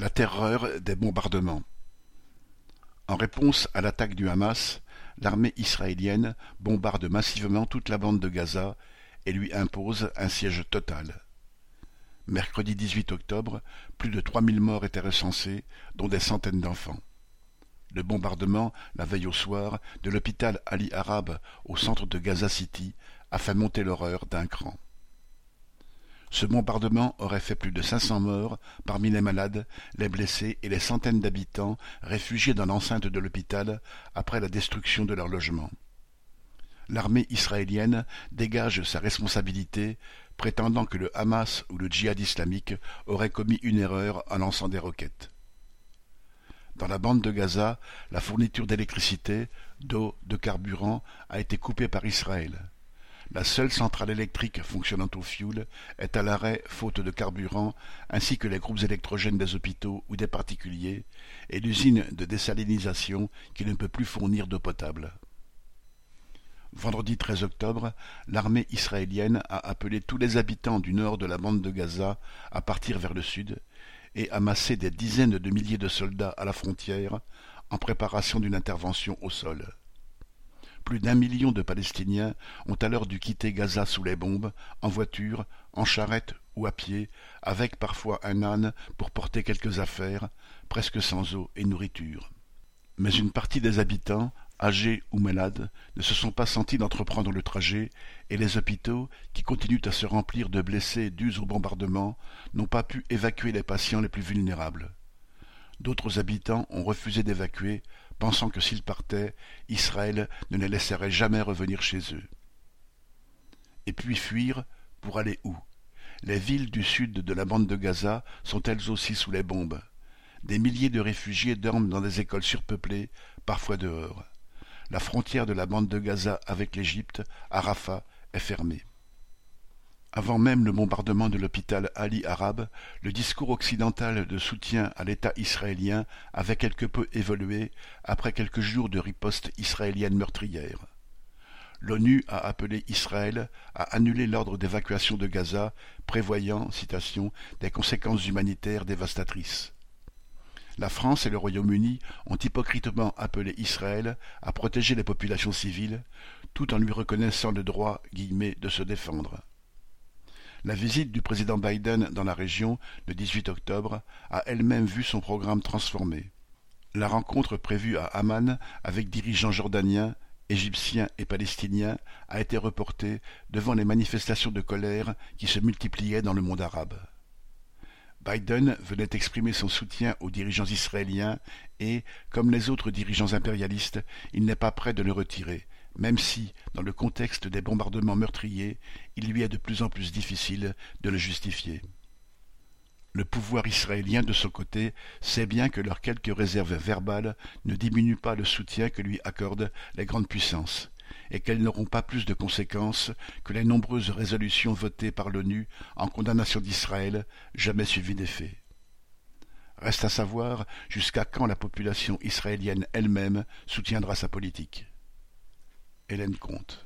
La terreur des bombardements. En réponse à l'attaque du Hamas, l'armée israélienne bombarde massivement toute la bande de Gaza et lui impose un siège total. Mercredi 18 octobre, plus de 3000 morts étaient recensés, dont des centaines d'enfants. Le bombardement, la veille au soir, de l'hôpital Ali Arab au centre de Gaza City a fait monter l'horreur d'un cran. Ce bombardement aurait fait plus de 500 morts parmi les malades, les blessés et les centaines d'habitants réfugiés dans l'enceinte de l'hôpital après la destruction de leur logement. L'armée israélienne dégage sa responsabilité, prétendant que le Hamas ou le djihad islamique auraient commis une erreur en lançant des roquettes. Dans la bande de Gaza, la fourniture d'électricité, d'eau, de carburant a été coupée par Israël. La seule centrale électrique fonctionnant au fioul est à l'arrêt faute de carburant, ainsi que les groupes électrogènes des hôpitaux ou des particuliers, et l'usine de désalinisation qui ne peut plus fournir d'eau potable. Vendredi 13 octobre, l'armée israélienne a appelé tous les habitants du nord de la bande de Gaza à partir vers le sud et a massé des dizaines de milliers de soldats à la frontière en préparation d'une intervention au sol. Plus d'un million de Palestiniens ont alors dû quitter Gaza sous les bombes, en voiture, en charrette ou à pied, avec parfois un âne pour porter quelques affaires, presque sans eau et nourriture. Mais une partie des habitants, âgés ou malades, ne se sont pas sentis d'entreprendre le trajet, et les hôpitaux, qui continuent à se remplir de blessés dus au bombardement, n'ont pas pu évacuer les patients les plus vulnérables. D'autres habitants ont refusé d'évacuer, pensant que s'ils partaient, Israël ne les laisserait jamais revenir chez eux. Et puis fuir, pour aller où? Les villes du sud de la bande de Gaza sont elles aussi sous les bombes. Des milliers de réfugiés dorment dans des écoles surpeuplées, parfois dehors. La frontière de la bande de Gaza avec l'Égypte, à Rafah, est fermée. Avant même le bombardement de l'hôpital Ali Arabe, le discours occidental de soutien à l'État israélien avait quelque peu évolué après quelques jours de riposte israélienne meurtrière. L'ONU a appelé Israël à annuler l'ordre d'évacuation de Gaza, prévoyant, citation, des conséquences humanitaires dévastatrices. La France et le Royaume-Uni ont hypocritement appelé Israël à protéger les populations civiles, tout en lui reconnaissant le droit guillemets, de se défendre. La visite du président Biden dans la région le 18 octobre a elle-même vu son programme transformé. La rencontre prévue à Amman avec dirigeants jordaniens, égyptiens et palestiniens a été reportée devant les manifestations de colère qui se multipliaient dans le monde arabe. Biden venait exprimer son soutien aux dirigeants israéliens et, comme les autres dirigeants impérialistes, il n'est pas prêt de le retirer, même si, dans le contexte des bombardements meurtriers, il lui est de plus en plus difficile de le justifier. Le pouvoir israélien, de son côté, sait bien que leurs quelques réserves verbales ne diminuent pas le soutien que lui accordent les grandes puissances, et qu'elles n'auront pas plus de conséquences que les nombreuses résolutions votées par l'ONU en condamnation d'Israël, jamais suivies d'effet. Reste à savoir jusqu'à quand la population israélienne elle-même soutiendra sa politique. Hélène Comte